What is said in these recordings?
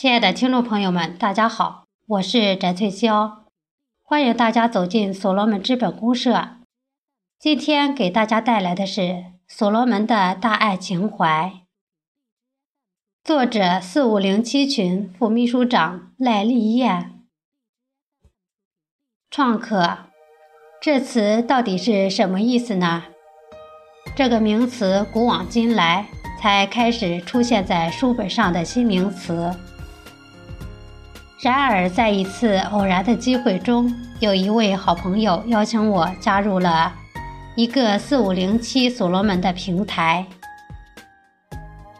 亲爱的听众朋友们，大家好，我是翟翠霄，欢迎大家走进所罗门资本公社。今天给大家带来的是所罗门的大爱情怀，作者四五零七群副秘书长赖丽燕。创客这词到底是什么意思呢？这个名词古往今来才开始出现在书本上的新名词。然而，在一次偶然的机会中，有一位好朋友邀请我加入了一个四五零七所罗门的平台。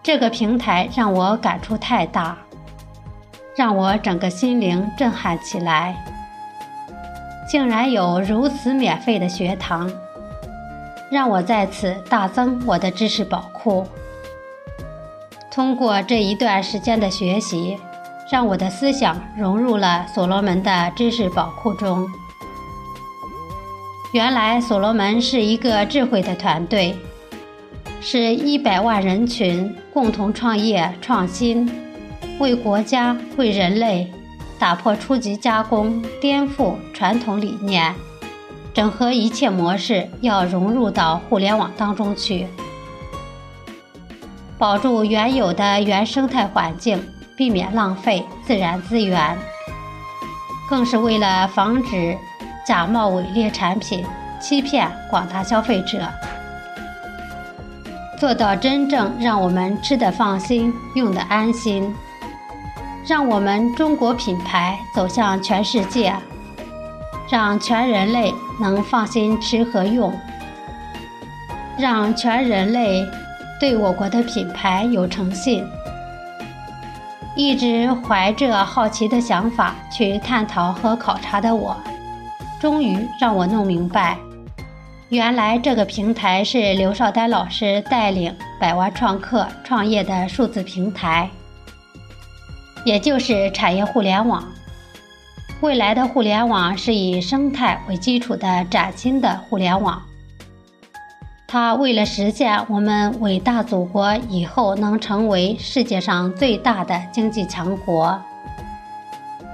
这个平台让我感触太大，让我整个心灵震撼起来。竟然有如此免费的学堂，让我在此大增我的知识宝库。通过这一段时间的学习。让我的思想融入了所罗门的知识宝库中。原来所罗门是一个智慧的团队，是一百万人群共同创业创新，为国家为人类打破初级加工，颠覆传统理念，整合一切模式，要融入到互联网当中去，保住原有的原生态环境。避免浪费自然资源，更是为了防止假冒伪劣产品欺骗广大消费者，做到真正让我们吃得放心、用得安心，让我们中国品牌走向全世界，让全人类能放心吃和用，让全人类对我国的品牌有诚信。一直怀着好奇的想法去探讨和考察的我，终于让我弄明白，原来这个平台是刘少丹老师带领百万创客创业的数字平台，也就是产业互联网。未来的互联网是以生态为基础的崭新的互联网。他为了实现我们伟大祖国以后能成为世界上最大的经济强国，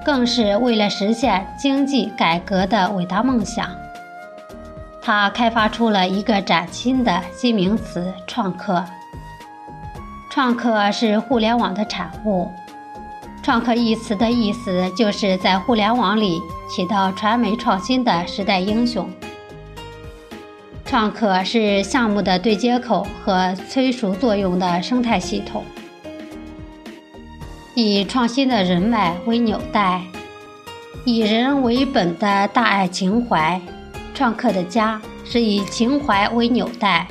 更是为了实现经济改革的伟大梦想，他开发出了一个崭新的新名词“创客”。创客是互联网的产物，“创客”一词的意思就是在互联网里起到传媒创新的时代英雄。创客是项目的对接口和催熟作用的生态系统，以创新的人脉为纽带，以人为本的大爱情怀。创客的家是以情怀为纽带，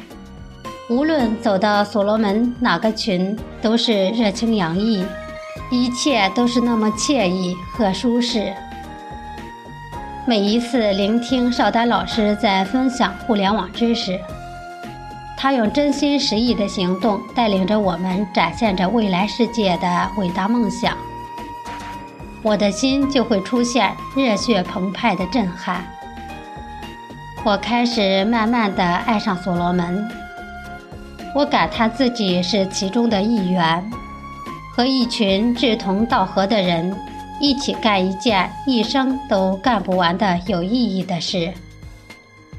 无论走到所罗门哪个群，都是热情洋溢，一切都是那么惬意和舒适。每一次聆听邵丹老师在分享互联网知识，他用真心实意的行动带领着我们，展现着未来世界的伟大梦想，我的心就会出现热血澎湃的震撼。我开始慢慢的爱上所罗门，我感叹自己是其中的一员，和一群志同道合的人。一起干一件一生都干不完的有意义的事，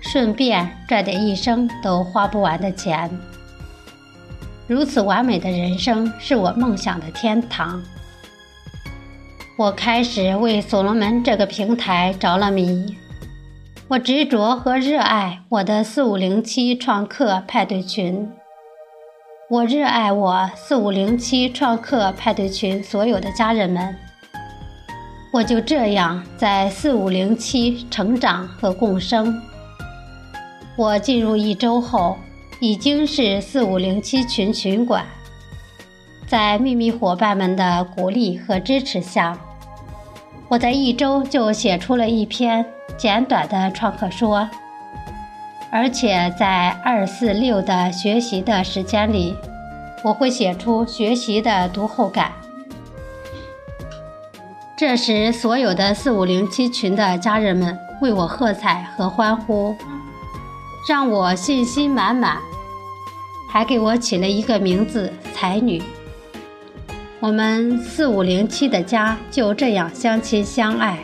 顺便赚点一生都花不完的钱。如此完美的人生是我梦想的天堂。我开始为所罗门这个平台着了迷，我执着和热爱我的四五零七创客派对群，我热爱我四五零七创客派对群所有的家人们。我就这样在四五零七成长和共生。我进入一周后，已经是四五零七群群管。在秘密伙伴们的鼓励和支持下，我在一周就写出了一篇简短的创客说，而且在二四六的学习的时间里，我会写出学习的读后感。这时，所有的四五零七群的家人们为我喝彩和欢呼，让我信心满满，还给我起了一个名字“才女”。我们四五零七的家就这样相亲相爱。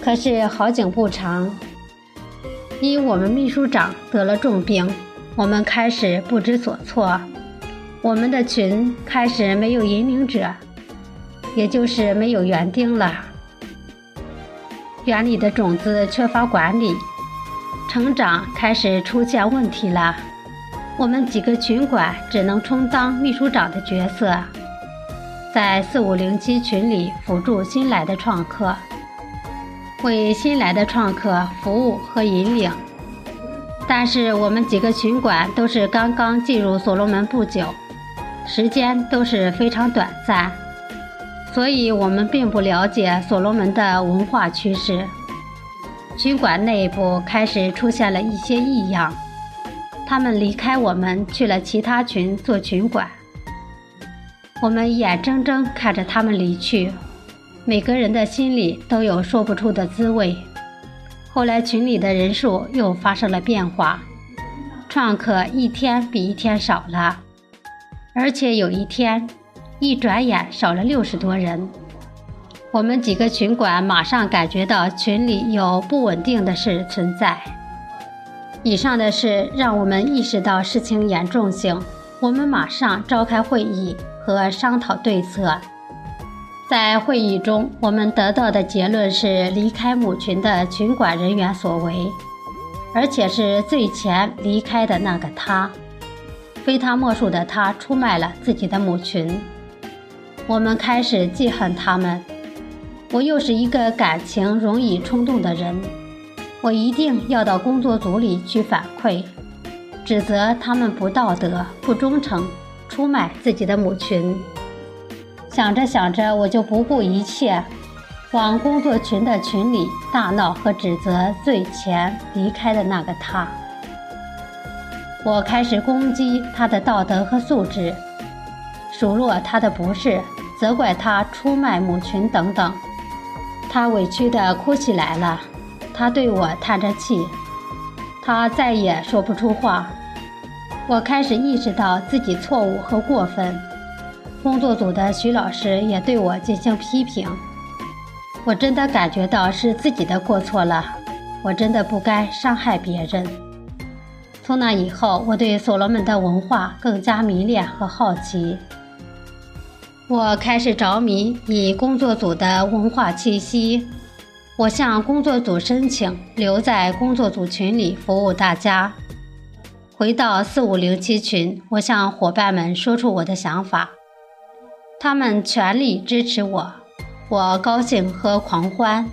可是好景不长，因我们秘书长得了重病，我们开始不知所措。我们的群开始没有引领者，也就是没有园丁了。园里的种子缺乏管理，成长开始出现问题了。我们几个群管只能充当秘书长的角色。在四五零七群里辅助新来的创客，为新来的创客服务和引领。但是我们几个群管都是刚刚进入所罗门不久，时间都是非常短暂，所以我们并不了解所罗门的文化趋势。群管内部开始出现了一些异样，他们离开我们去了其他群做群管。我们眼睁睁看着他们离去，每个人的心里都有说不出的滋味。后来群里的人数又发生了变化，创客一天比一天少了，而且有一天，一转眼少了六十多人。我们几个群管马上感觉到群里有不稳定的事存在。以上的事让我们意识到事情严重性，我们马上召开会议。和商讨对策。在会议中，我们得到的结论是离开母群的群管人员所为，而且是最前离开的那个他，非他莫属的他出卖了自己的母群。我们开始记恨他们。我又是一个感情容易冲动的人，我一定要到工作组里去反馈，指责他们不道德、不忠诚。出卖自己的母群，想着想着，我就不顾一切，往工作群的群里大闹和指责最前离开的那个他。我开始攻击他的道德和素质，数落他的不是，责怪他出卖母群等等。他委屈地哭起来了，他对我叹着气，他再也说不出话。我开始意识到自己错误和过分，工作组的徐老师也对我进行批评。我真的感觉到是自己的过错了，我真的不该伤害别人。从那以后，我对所罗门的文化更加迷恋和好奇。我开始着迷以工作组的文化气息，我向工作组申请留在工作组群里服务大家。回到四五零七群，我向伙伴们说出我的想法，他们全力支持我，我高兴和狂欢。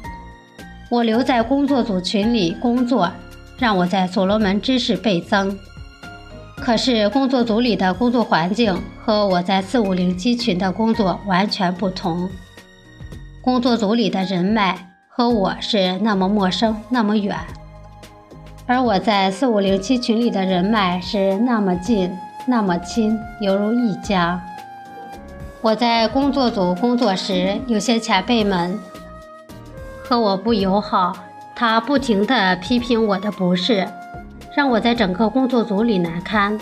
我留在工作组群里工作，让我在所罗门知识倍增。可是工作组里的工作环境和我在四五零七群的工作完全不同，工作组里的人脉和我是那么陌生，那么远。而我在四五零七群里的人脉是那么近，那么亲，犹如一家。我在工作组工作时，有些前辈们和我不友好，他不停地批评我的不是，让我在整个工作组里难堪。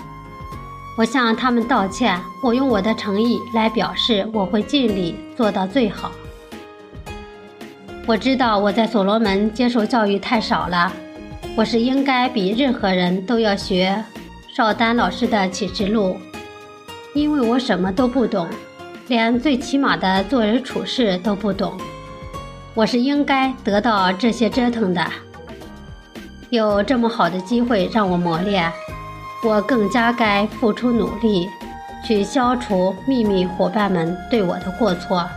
我向他们道歉，我用我的诚意来表示我会尽力做到最好。我知道我在所罗门接受教育太少了。我是应该比任何人都要学邵丹老师的启示录，因为我什么都不懂，连最起码的做人处事都不懂。我是应该得到这些折腾的。有这么好的机会让我磨练，我更加该付出努力，去消除秘密伙伴们对我的过错。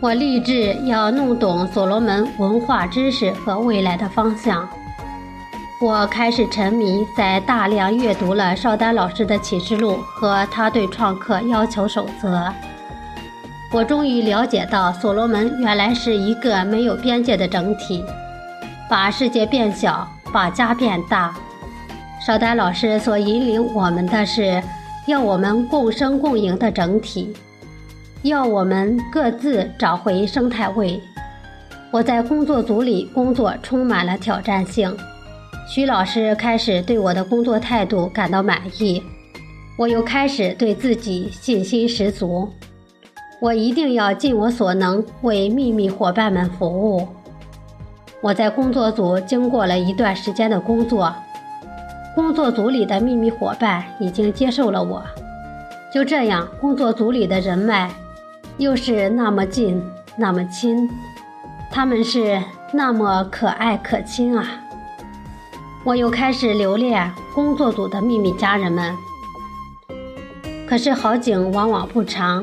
我立志要弄懂所罗门文化知识和未来的方向。我开始沉迷，在大量阅读了邵丹老师的启示录和他对创客要求守则。我终于了解到，所罗门原来是一个没有边界的整体，把世界变小，把家变大。邵丹老师所引领我们的是，要我们共生共赢的整体。要我们各自找回生态位。我在工作组里工作充满了挑战性。徐老师开始对我的工作态度感到满意，我又开始对自己信心十足。我一定要尽我所能为秘密伙伴们服务。我在工作组经过了一段时间的工作，工作组里的秘密伙伴已经接受了我。就这样，工作组里的人脉又是那么近，那么亲，他们是那么可爱可亲啊！我又开始留恋工作组的秘密家人们。可是好景往往不长，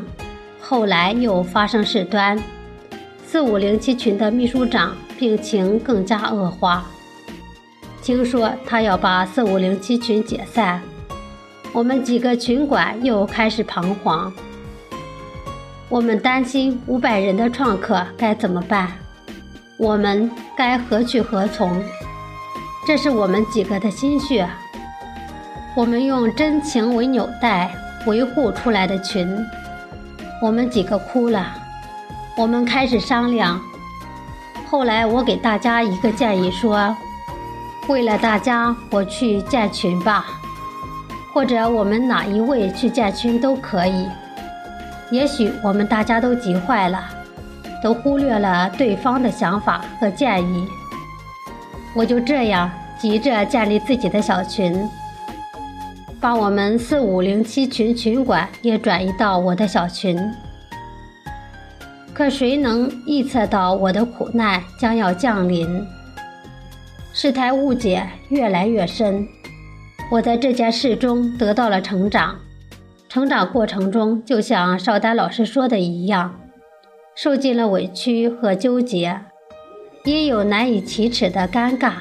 后来又发生事端，四五零七群的秘书长病情更加恶化，听说他要把四五零七群解散，我们几个群管又开始彷徨，我们担心五百人的创客该怎么办，我们该何去何从？这是我们几个的心血，我们用真情为纽带。维护出来的群，我们几个哭了。我们开始商量。后来我给大家一个建议说：“为了大家，我去建群吧，或者我们哪一位去建群都可以。也许我们大家都急坏了，都忽略了对方的想法和建议。我就这样急着建立自己的小群。”把我们四五零七群群管也转移到我的小群，可谁能预测到我的苦难将要降临？事态误解越来越深，我在这件事中得到了成长。成长过程中，就像邵丹老师说的一样，受尽了委屈和纠结，也有难以启齿的尴尬、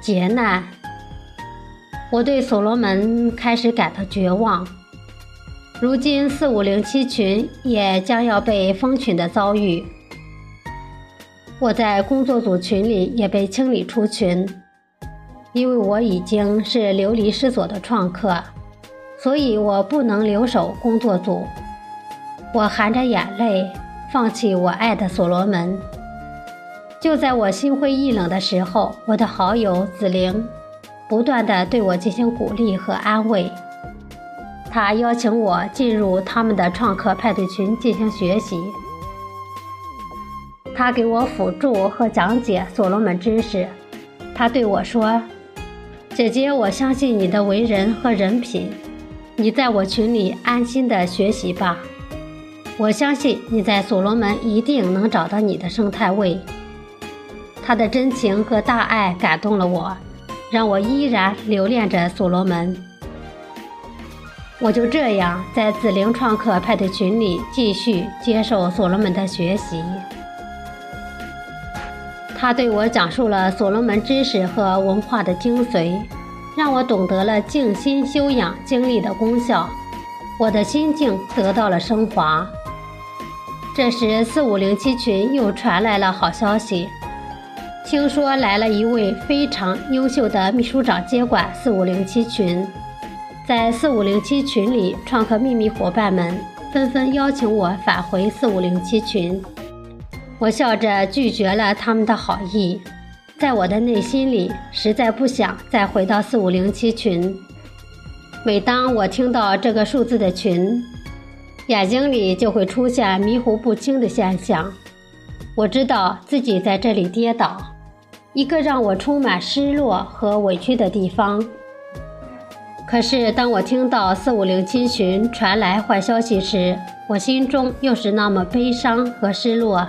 劫难。我对所罗门开始感到绝望。如今四五零七群也将要被封群的遭遇，我在工作组群里也被清理出群，因为我已经是流离失所的创客，所以我不能留守工作组。我含着眼泪放弃我爱的所罗门。就在我心灰意冷的时候，我的好友紫菱。不断的对我进行鼓励和安慰，他邀请我进入他们的创客派对群进行学习。他给我辅助和讲解所罗门知识。他对我说：“姐姐，我相信你的为人和人品，你在我群里安心的学习吧。我相信你在所罗门一定能找到你的生态位。”他的真情和大爱感动了我。让我依然留恋着所罗门。我就这样在紫菱创客派对群里继续接受所罗门的学习。他对我讲述了所罗门知识和文化的精髓，让我懂得了静心修养经历的功效，我的心境得到了升华。这时，四五零七群又传来了好消息。听说来了一位非常优秀的秘书长接管四五零七群，在四五零七群里，创客秘密伙伴们纷纷邀请我返回四五零七群。我笑着拒绝了他们的好意，在我的内心里，实在不想再回到四五零七群。每当我听到这个数字的群，眼睛里就会出现迷糊不清的现象。我知道自己在这里跌倒。一个让我充满失落和委屈的地方。可是，当我听到四五零七群传来坏消息时，我心中又是那么悲伤和失落。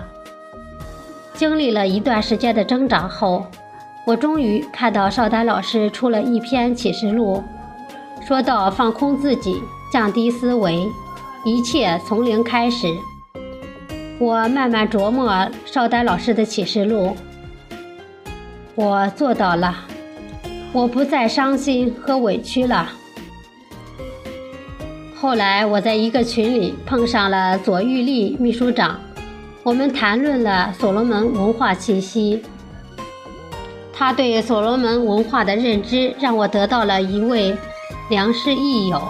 经历了一段时间的挣扎后，我终于看到邵丹老师出了一篇启示录，说到放空自己，降低思维，一切从零开始。我慢慢琢磨邵丹老师的启示录。我做到了，我不再伤心和委屈了。后来我在一个群里碰上了左玉丽秘书长，我们谈论了所罗门文化气息。他对所罗门文化的认知让我得到了一位良师益友，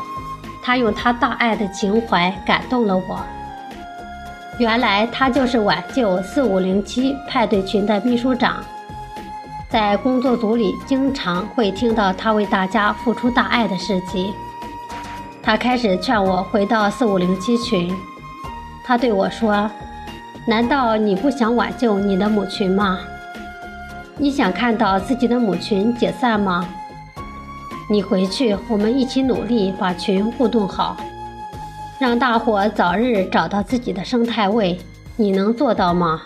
他用他大爱的情怀感动了我。原来他就是挽救四五零七派对群的秘书长。在工作组里，经常会听到他为大家付出大爱的事迹。他开始劝我回到四五零七群。他对我说：“难道你不想挽救你的母群吗？你想看到自己的母群解散吗？你回去，我们一起努力把群互动好，让大伙早日找到自己的生态位。你能做到吗？”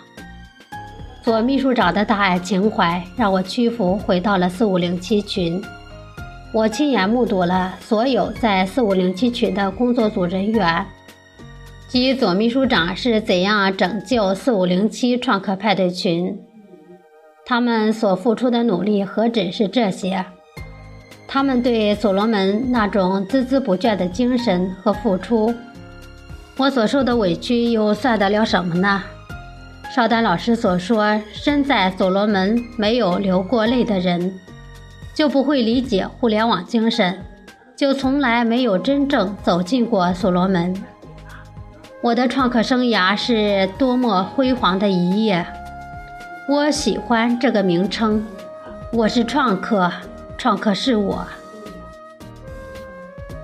左秘书长的大爱情怀让我屈服，回到了四五零七群。我亲眼目睹了所有在四五零七群的工作组人员及左秘书长是怎样拯救四五零七创客派对群。他们所付出的努力何止是这些？他们对所罗门那种孜孜不倦的精神和付出，我所受的委屈又算得了什么呢？邵丹老师所说：“身在所罗门没有流过泪的人，就不会理解互联网精神，就从来没有真正走进过所罗门。”我的创客生涯是多么辉煌的一页！我喜欢这个名称，我是创客，创客是我。